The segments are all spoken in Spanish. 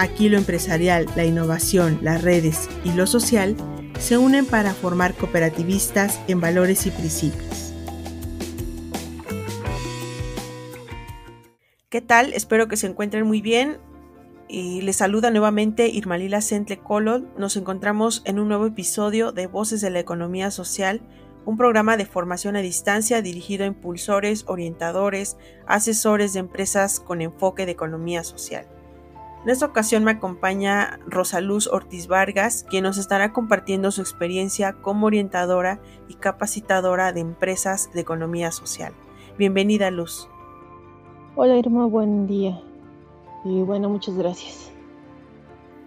Aquí lo empresarial, la innovación, las redes y lo social se unen para formar cooperativistas en valores y principios. ¿Qué tal? Espero que se encuentren muy bien. Y les saluda nuevamente Irmalila Sentle Colon. Nos encontramos en un nuevo episodio de Voces de la Economía Social, un programa de formación a distancia dirigido a impulsores, orientadores, asesores de empresas con enfoque de economía social. En esta ocasión me acompaña Rosaluz Ortiz Vargas, quien nos estará compartiendo su experiencia como orientadora y capacitadora de empresas de economía social. Bienvenida, Luz. Hola, Irma, buen día. Y bueno, muchas gracias.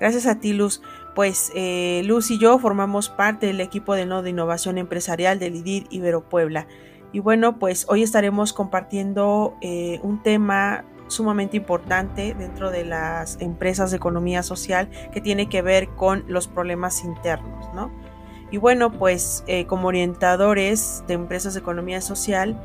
Gracias a ti, Luz. Pues eh, Luz y yo formamos parte del equipo de Nodo de Innovación Empresarial del IDIR Ibero Puebla. Y bueno, pues hoy estaremos compartiendo eh, un tema sumamente importante dentro de las empresas de economía social que tiene que ver con los problemas internos, ¿no? Y bueno, pues eh, como orientadores de empresas de economía social,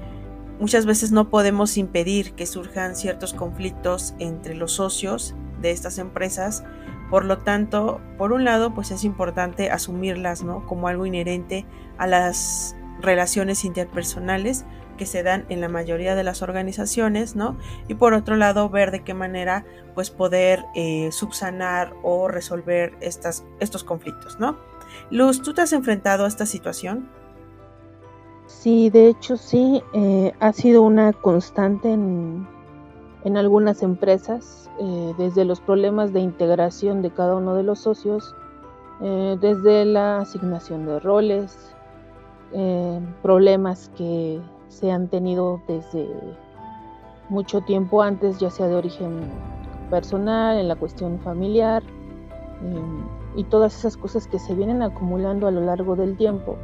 Muchas veces no podemos impedir que surjan ciertos conflictos entre los socios de estas empresas, por lo tanto, por un lado, pues es importante asumirlas, ¿no? Como algo inherente a las relaciones interpersonales que se dan en la mayoría de las organizaciones, ¿no? Y por otro lado, ver de qué manera, pues poder eh, subsanar o resolver estas, estos conflictos, ¿no? Luz, ¿tú te has enfrentado a esta situación? Sí, de hecho sí, eh, ha sido una constante en, algunas empresas, eh, desde los problemas de integración de cada uno de los socios, desde la asignación de roles, problemas que se han tenido desde mucho tiempo antes, ya sea de origen personal, en la cuestión familiar, y todas esas cosas que se vienen acumulando a lo largo del tiempo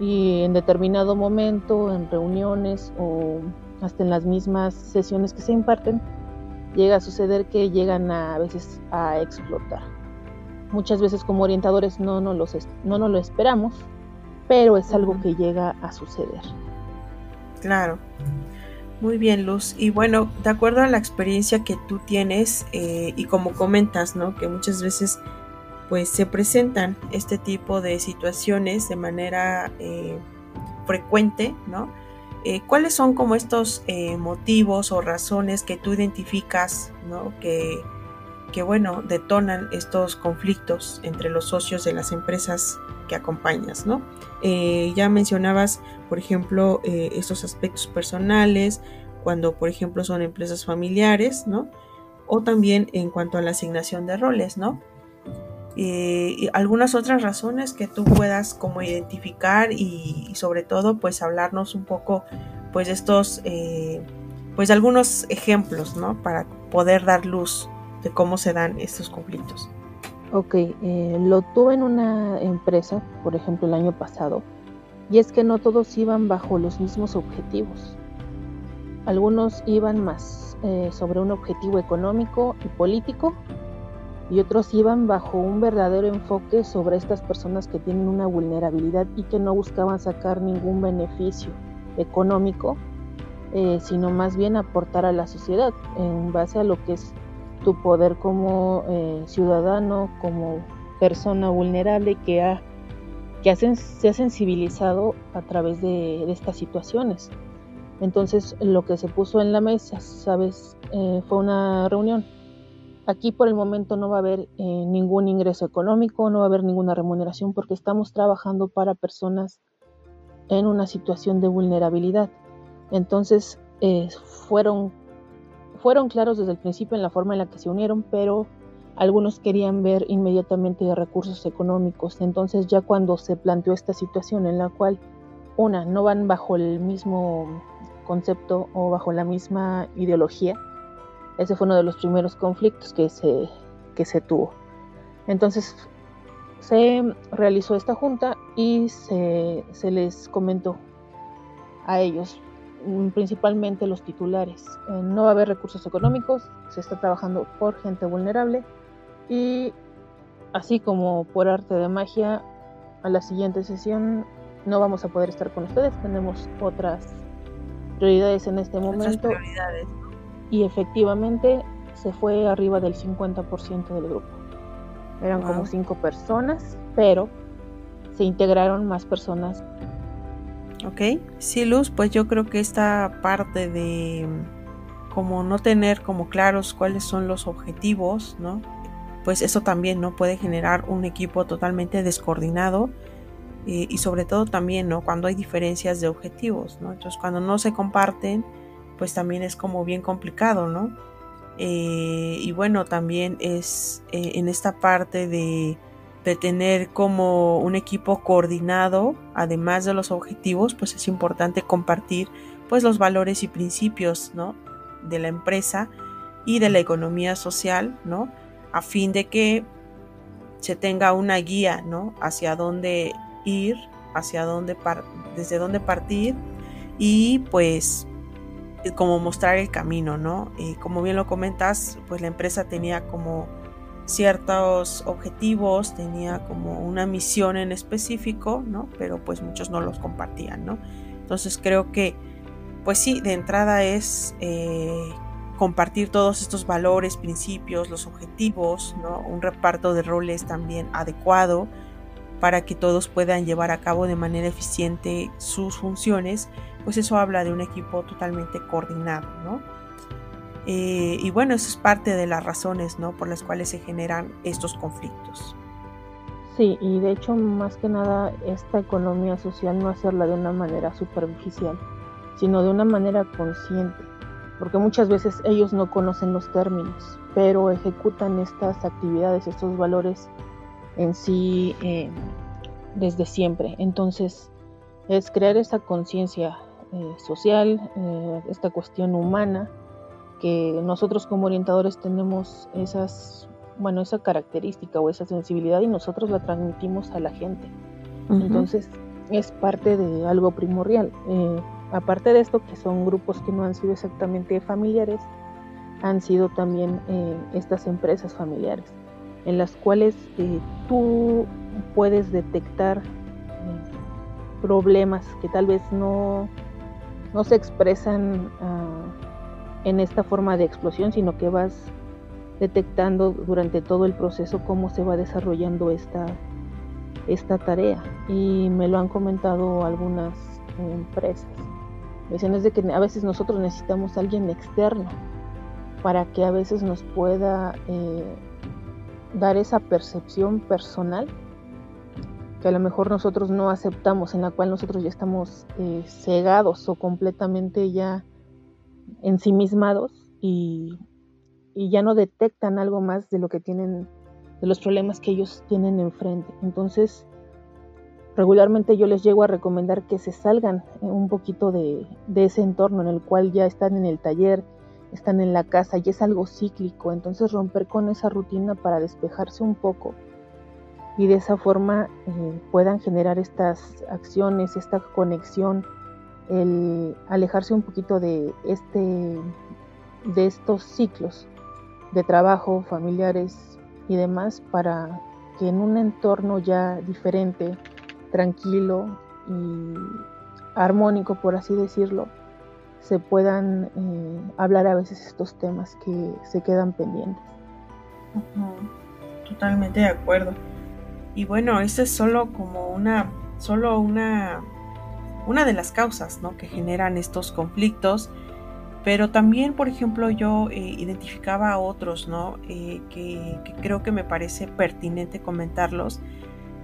y en determinado momento, en reuniones o hasta en las mismas sesiones que se imparten, llega a suceder que llegan a, veces a explotar. Muchas veces como orientadores no nos, los, no lo esperamos, pero es algo que llega a suceder. Claro. Muy bien, Luz. Y bueno, de acuerdo a la experiencia que tú tienes eh, y como comentas, ¿no? Que muchas veces pues se presentan este tipo de situaciones de manera eh, frecuente, ¿no? Eh, ¿Cuáles son como estos motivos o razones que tú identificas, ¿no? Que, que, bueno, detonan estos conflictos entre los socios de las empresas que acompañas, ¿no? ya mencionabas, por ejemplo, estos aspectos personales, cuando, por ejemplo, son empresas familiares, ¿no? O también en cuanto a la asignación de roles, ¿no? y algunas otras razones que tú puedas como identificar y, sobre todo pues hablarnos un poco pues de estos eh, pues algunos ejemplos no para poder dar luz de cómo se dan estos conflictos. Ok eh, lo tuve en una empresa por ejemplo el año pasado y es que no todos iban bajo los mismos objetivos. Algunos iban más eh, sobre un objetivo económico y político y otros iban bajo un verdadero enfoque sobre estas personas que tienen una vulnerabilidad y que no buscaban sacar ningún beneficio económico, eh, sino más bien aportar a la sociedad en base a lo que es tu poder como eh, ciudadano, como persona vulnerable que, ha, que se ha sensibilizado a través de, estas situaciones. Entonces lo que se puso en la mesa, sabes, eh, fue una reunión Aquí por el momento no va a haber eh, ningún ingreso económico, no va a haber ninguna remuneración porque estamos trabajando para personas en una situación de vulnerabilidad. Entonces fueron, fueron claros desde el principio en la forma en la que se unieron, pero algunos querían ver inmediatamente recursos económicos. Entonces ya cuando se planteó esta situación en la cual, una, no van bajo el mismo concepto o bajo la misma ideología, ese fue uno de los primeros conflictos que se, que se tuvo. Entonces, se realizó esta junta y se, se les comentó a ellos, principalmente los titulares. Eh, no va a haber recursos económicos, se está trabajando por gente vulnerable y así como por arte de magia, a la siguiente sesión no vamos a poder estar con ustedes, tenemos otras prioridades en este momento. Y efectivamente se fue arriba del 50% del grupo. Eran como cinco personas, pero se integraron más personas. Ok, sí, Luz, pues yo creo que esta parte de como no tener como claros cuáles son los objetivos, ¿no? Pues eso también no puede generar un equipo totalmente descoordinado y sobre todo también, ¿no? Cuando hay diferencias de objetivos, ¿no? Entonces cuando no se comparten, pues también es como bien complicado, ¿no? Eh, y bueno, también es eh, en esta parte de, de, tener como un equipo coordinado, además de los objetivos, pues es importante compartir pues los valores y principios, ¿no? De la empresa y de la economía social, ¿no? A fin de que se tenga una guía, ¿no? Hacia dónde ir, hacia dónde, desde dónde partir y pues eh, como mostrar el camino, ¿no? Y como bien lo comentas, pues la empresa tenía como ciertos objetivos, tenía como una misión en específico, ¿no? Pero pues muchos no los compartían, ¿no? Entonces creo que, pues sí, de entrada es eh, compartir todos estos valores, principios, los objetivos, ¿no? Un reparto de roles también adecuado para que todos puedan llevar a cabo de manera eficiente sus funciones pues eso habla de un equipo totalmente coordinado, ¿no? Eh, y bueno, eso es parte de las razones, ¿no? Por las cuales se generan estos conflictos. Sí, y de hecho, más que nada, esta economía social no hacerla de una manera superficial, sino de una manera consciente, porque muchas veces ellos no conocen los términos, pero ejecutan estas actividades, estos valores en sí eh, desde siempre. Entonces, es crear esa conciencia eh, social, eh, esta cuestión humana, que nosotros como orientadores tenemos esas, bueno, esa característica o esa sensibilidad y nosotros la transmitimos a la gente. Entonces es parte de algo primordial. Eh, aparte de esto, que son grupos que no han sido exactamente familiares, han sido también estas empresas familiares, en las cuales tú puedes detectar problemas que tal vez no no se expresan ah, en esta forma de explosión, sino que vas detectando durante todo el proceso cómo se va desarrollando esta, esta tarea. Y me lo han comentado algunas empresas. dicen es de que a veces nosotros necesitamos alguien externo para que a veces nos pueda eh, dar esa percepción personal que a lo mejor nosotros no aceptamos, en la cual nosotros ya estamos eh, cegados o completamente ya ensimismados y, y ya no detectan algo más de lo que tienen, de los problemas que ellos tienen enfrente. Entonces, regularmente yo les llego a recomendar que se salgan un poquito de, de, ese entorno en el cual ya están en el taller, están en la casa y es algo cíclico. Entonces romper con esa rutina para despejarse un poco y de esa forma eh, puedan generar estas acciones, esta conexión, el alejarse un poquito de este de estos ciclos de trabajo, familiares y demás para que en un entorno ya diferente, tranquilo y armónico, por así decirlo, se puedan eh, hablar a veces estos temas que se quedan pendientes. Totalmente de acuerdo. Y bueno, esto es solo como una, solo una, una de las causas que generan estos conflictos. Pero también, por ejemplo, yo eh, identificaba a otros, ¿no? Eh, que, creo que me parece pertinente comentarlos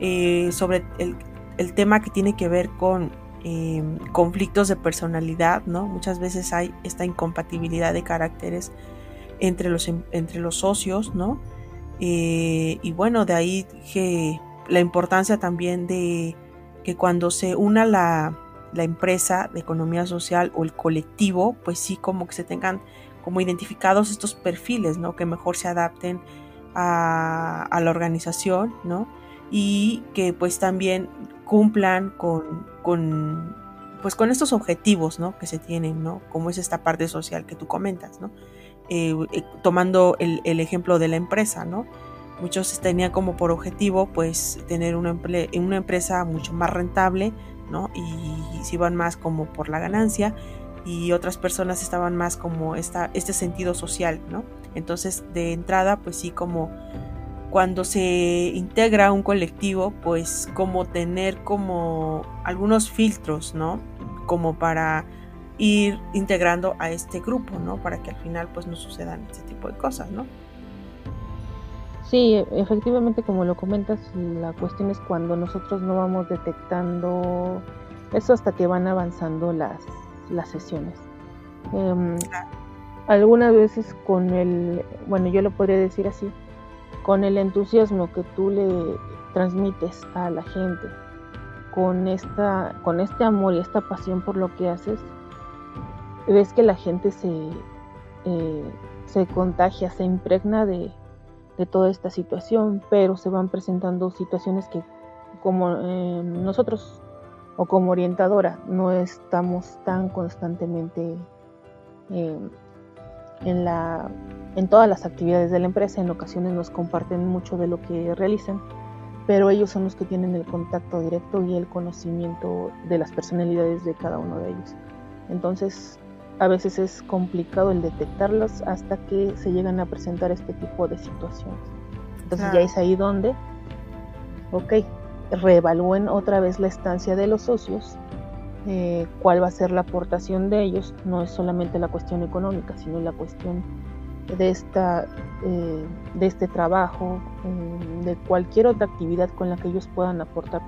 eh, sobre el, tema que tiene que ver con conflictos de personalidad, ¿no? Muchas veces hay esta incompatibilidad de caracteres entre los, entre los socios, ¿no? Y bueno, de ahí que la importancia también de que cuando se una la, la, empresa de economía social o el colectivo, pues sí como que se tengan como identificados estos perfiles, ¿no? Que mejor se adapten a, la organización, ¿no? y que pues también cumplan con, con pues con estos objetivos, ¿no? Que se tienen, ¿no? Como es esta parte social que tú comentas, ¿no? Eh, eh, tomando el, ejemplo de la empresa, ¿no? Muchos tenían como por objetivo, pues, tener una empresa mucho más rentable, ¿no? Y, se iban más como por la ganancia y otras personas estaban más como esta, este sentido social, ¿no? Entonces, de entrada, pues sí, como cuando se integra un colectivo, pues como tener como algunos filtros, ¿no? Como para ir integrando a este grupo, ¿no? Para que al final pues no sucedan este tipo de cosas, ¿no? Sí, efectivamente como lo comentas, la cuestión es cuando nosotros no vamos detectando eso hasta que van avanzando las, las sesiones. Em, algunas veces con el, bueno, yo lo podría decir así, con el entusiasmo que tú le transmites a la gente, con, esta, con este amor y esta pasión por lo que haces, ves que la gente se, eh, se contagia, se impregna de, toda esta situación, pero se van presentando situaciones que como eh, nosotros o como orientadora no estamos tan constantemente eh, en la en todas las actividades de la empresa. En ocasiones nos comparten mucho de lo que realizan, pero ellos son los que tienen el contacto directo y el conocimiento de las personalidades de cada uno de ellos. Entonces, a veces es complicado el detectarlos hasta que se llegan a presentar este tipo de situaciones. Entonces ya es ahí donde, ok, reevalúen otra vez la estancia de los socios, eh, cuál va a ser la aportación de ellos, no es solamente la cuestión económica, sino la cuestión de, esta, eh, de este trabajo, eh, de cualquier otra actividad con la que ellos puedan aportar.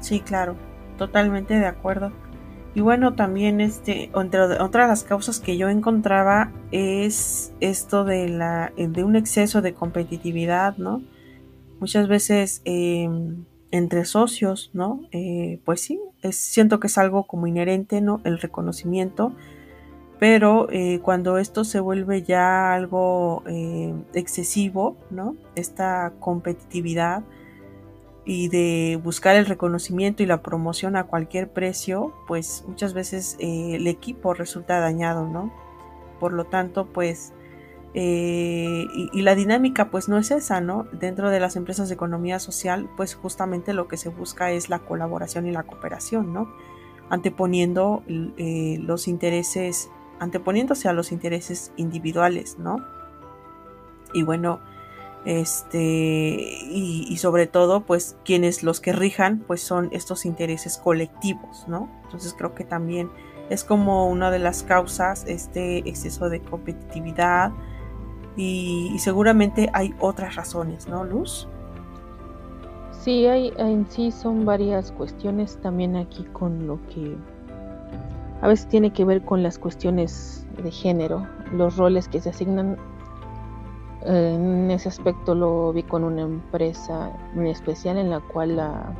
Sí, claro, totalmente de acuerdo. Y bueno, también este, entre otras las causas que yo encontraba es esto de la de un exceso de competitividad, ¿no? Muchas veces em, entre socios, ¿no? Eh, pues sí, siento que es algo como inherente, ¿no? El reconocimiento pero eh, cuando esto se vuelve ya algo eh, excesivo, ¿no? Esta competitividad y de buscar el reconocimiento y la promoción a cualquier precio, pues muchas veces eh, el equipo resulta dañado, ¿no? Por lo tanto, pues, y, y, la dinámica pues no es esa, ¿no? Dentro de las empresas de economía social, pues justamente lo que se busca es la colaboración y la cooperación, ¿no? Anteponiendo los intereses anteponiéndose a los intereses individuales, ¿no? Y bueno, este, y, sobre todo, pues quienes los que rijan, pues son estos intereses colectivos, ¿no? Entonces creo que también es como una de las causas este exceso de competitividad y, seguramente hay otras razones, ¿no, Luz? Sí, hay, en sí son varias cuestiones también aquí con lo que a veces tiene que ver con las cuestiones de género, los roles que se asignan. En ese aspecto lo vi con una empresa en especial en la cual la,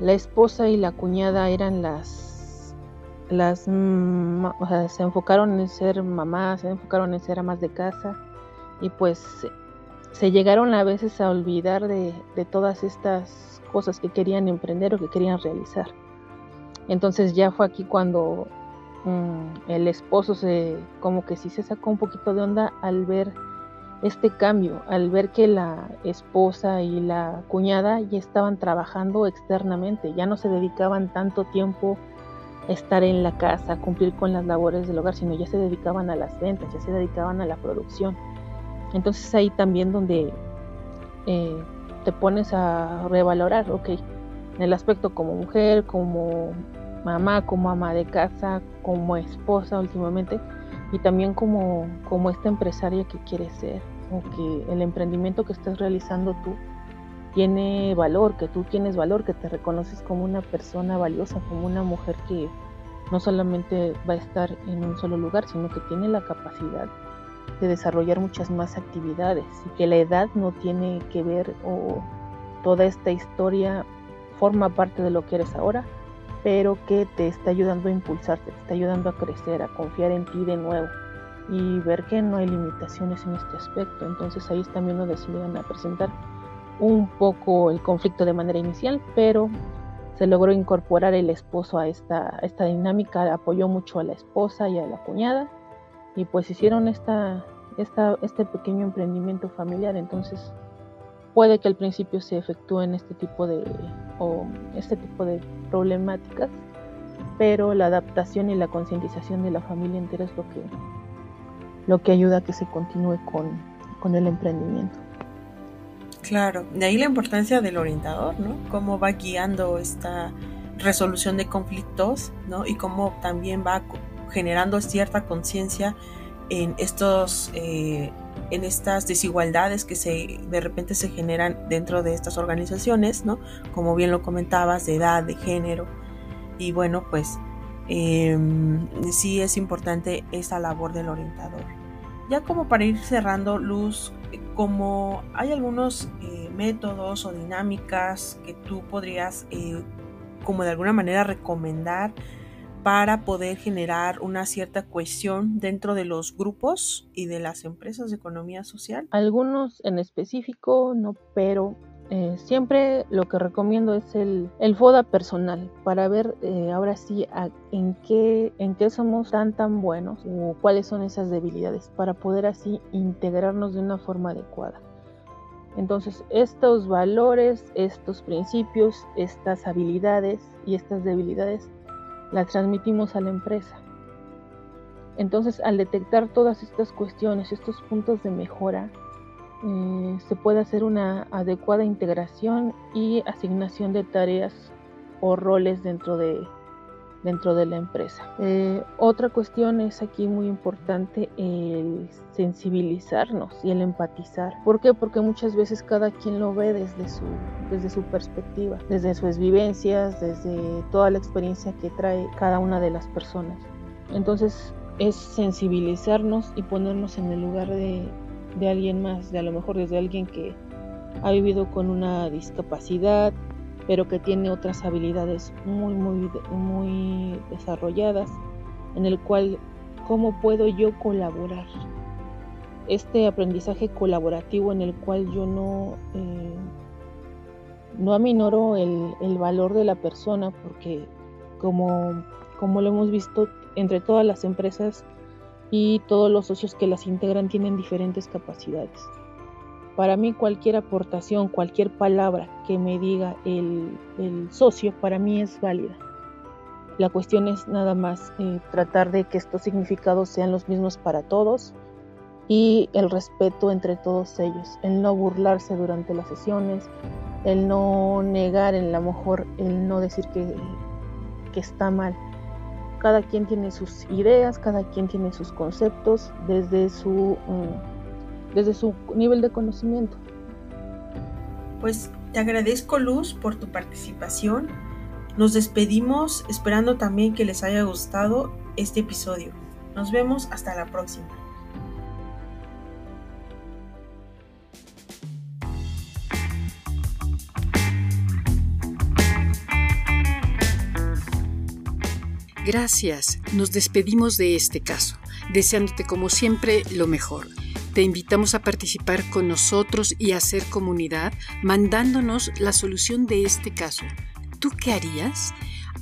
la esposa y la cuñada eran las, las o sea, se enfocaron en ser mamás, se enfocaron en ser amas de casa y pues se llegaron a veces a olvidar de, de todas estas cosas que querían emprender o que querían realizar. Entonces ya fue aquí cuando mm, el esposo se como que sí se sacó un poquito de onda al ver este cambio, al ver que la esposa y la cuñada ya estaban trabajando externamente, ya no se dedicaban tanto tiempo a estar en la casa, a cumplir con las labores del hogar, sino ya se dedicaban a las ventas, ya se dedicaban a la producción. Entonces ahí también donde eh, te pones a revalorar, ok, en el aspecto como mujer, como mamá, como ama de casa, como esposa últimamente y también como, como esta empresaria que quieres ser o que el emprendimiento que estás realizando tú tiene valor, que tú tienes valor, que te reconoces como una persona valiosa, como una mujer que no solamente va a estar en un solo lugar, sino que tiene la capacidad de desarrollar muchas más actividades y que la edad no tiene que ver o toda esta historia forma parte de lo que eres ahora, pero que te está ayudando a impulsarte, te está ayudando a crecer, a confiar en ti de nuevo. y ver que no hay limitaciones en este aspecto. Entonces ahí también donde se a presentar un poco el conflicto de manera inicial, pero se logró incorporar el esposo a esta, esta dinámica, apoyó mucho a la esposa y a la cuñada y pues hicieron esta, esta, este pequeño emprendimiento familiar. Entonces puede que al principio se efectúen este tipo de, o este tipo de problemáticas, pero la adaptación y la concientización de la familia entera es lo que, lo que ayuda a que se continúe con, con el emprendimiento. Claro, de ahí la importancia del orientador, ¿no? Cómo va guiando esta resolución de conflictos, ¿no? Y cómo también va generando cierta conciencia en estos eh, en estas desigualdades que se de repente se generan dentro de estas organizaciones, ¿no? Como bien lo comentabas, de edad, de género. Y bueno, pues em, sí es importante esa labor del orientador. Ya como para ir cerrando, Luz, como hay algunos eh, métodos o dinámicas que tú podrías eh, como de alguna manera recomendar para poder generar una cierta cohesión dentro de los grupos y de las empresas de economía social? Algunos en específico no, pero eh, siempre lo que recomiendo es el, el FODA personal para ver eh, ahora sí en, qué, en qué somos tan tan buenos o cuáles son esas debilidades para poder así integrarnos de una forma adecuada. Entonces estos valores, estos principios, estas habilidades y estas debilidades las transmitimos a la empresa. Entonces al detectar todas estas cuestiones, estos puntos de mejora, eh, se puede hacer una adecuada integración y asignación de tareas o roles dentro de, dentro de la empresa. Eh, otra cuestión es aquí muy importante el sensibilizarnos y el empatizar. ¿Por qué? Porque muchas veces cada quien lo ve desde su, desde su perspectiva, desde sus vivencias, desde toda la experiencia que trae cada una de las personas. Entonces es sensibilizarnos y ponernos en el lugar de, de alguien más, de a lo mejor desde alguien que ha vivido con una discapacidad, pero que tiene otras habilidades muy, muy, muy desarrolladas, en el cual, ¿cómo puedo yo colaborar? Este aprendizaje colaborativo en el cual yo no, eh, no aminoro el, el, valor de la persona, porque como, como lo hemos visto entre todas las empresas, y todos los socios que las integran tienen diferentes capacidades. Para mí cualquier aportación, cualquier palabra que me diga el, socio, para mí es válida. La cuestión es nada más eh, tratar de que estos significados sean los mismos para todos y el respeto entre todos ellos, el no burlarse durante las sesiones, el no negar, en la mejor, el no decir que, que está mal cada quien tiene sus ideas, cada quien tiene sus conceptos desde su, mm, desde su nivel de conocimiento. Pues te agradezco Luz por tu participación. Nos despedimos esperando también que les haya gustado este episodio. Nos vemos hasta la próxima. Gracias, nos despedimos de este caso, deseándote como siempre lo mejor. Te invitamos a participar con nosotros y a hacer comunidad mandándonos la solución de este caso. ¿Tú qué harías?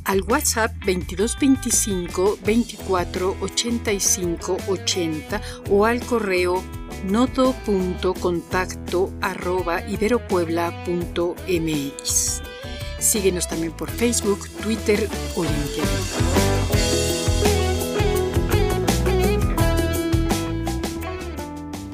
Al WhatsApp 2225 24 85 80 o al correo noto.contacto arroba iberopuebla.mx. Síguenos también por Facebook, Twitter o LinkedIn.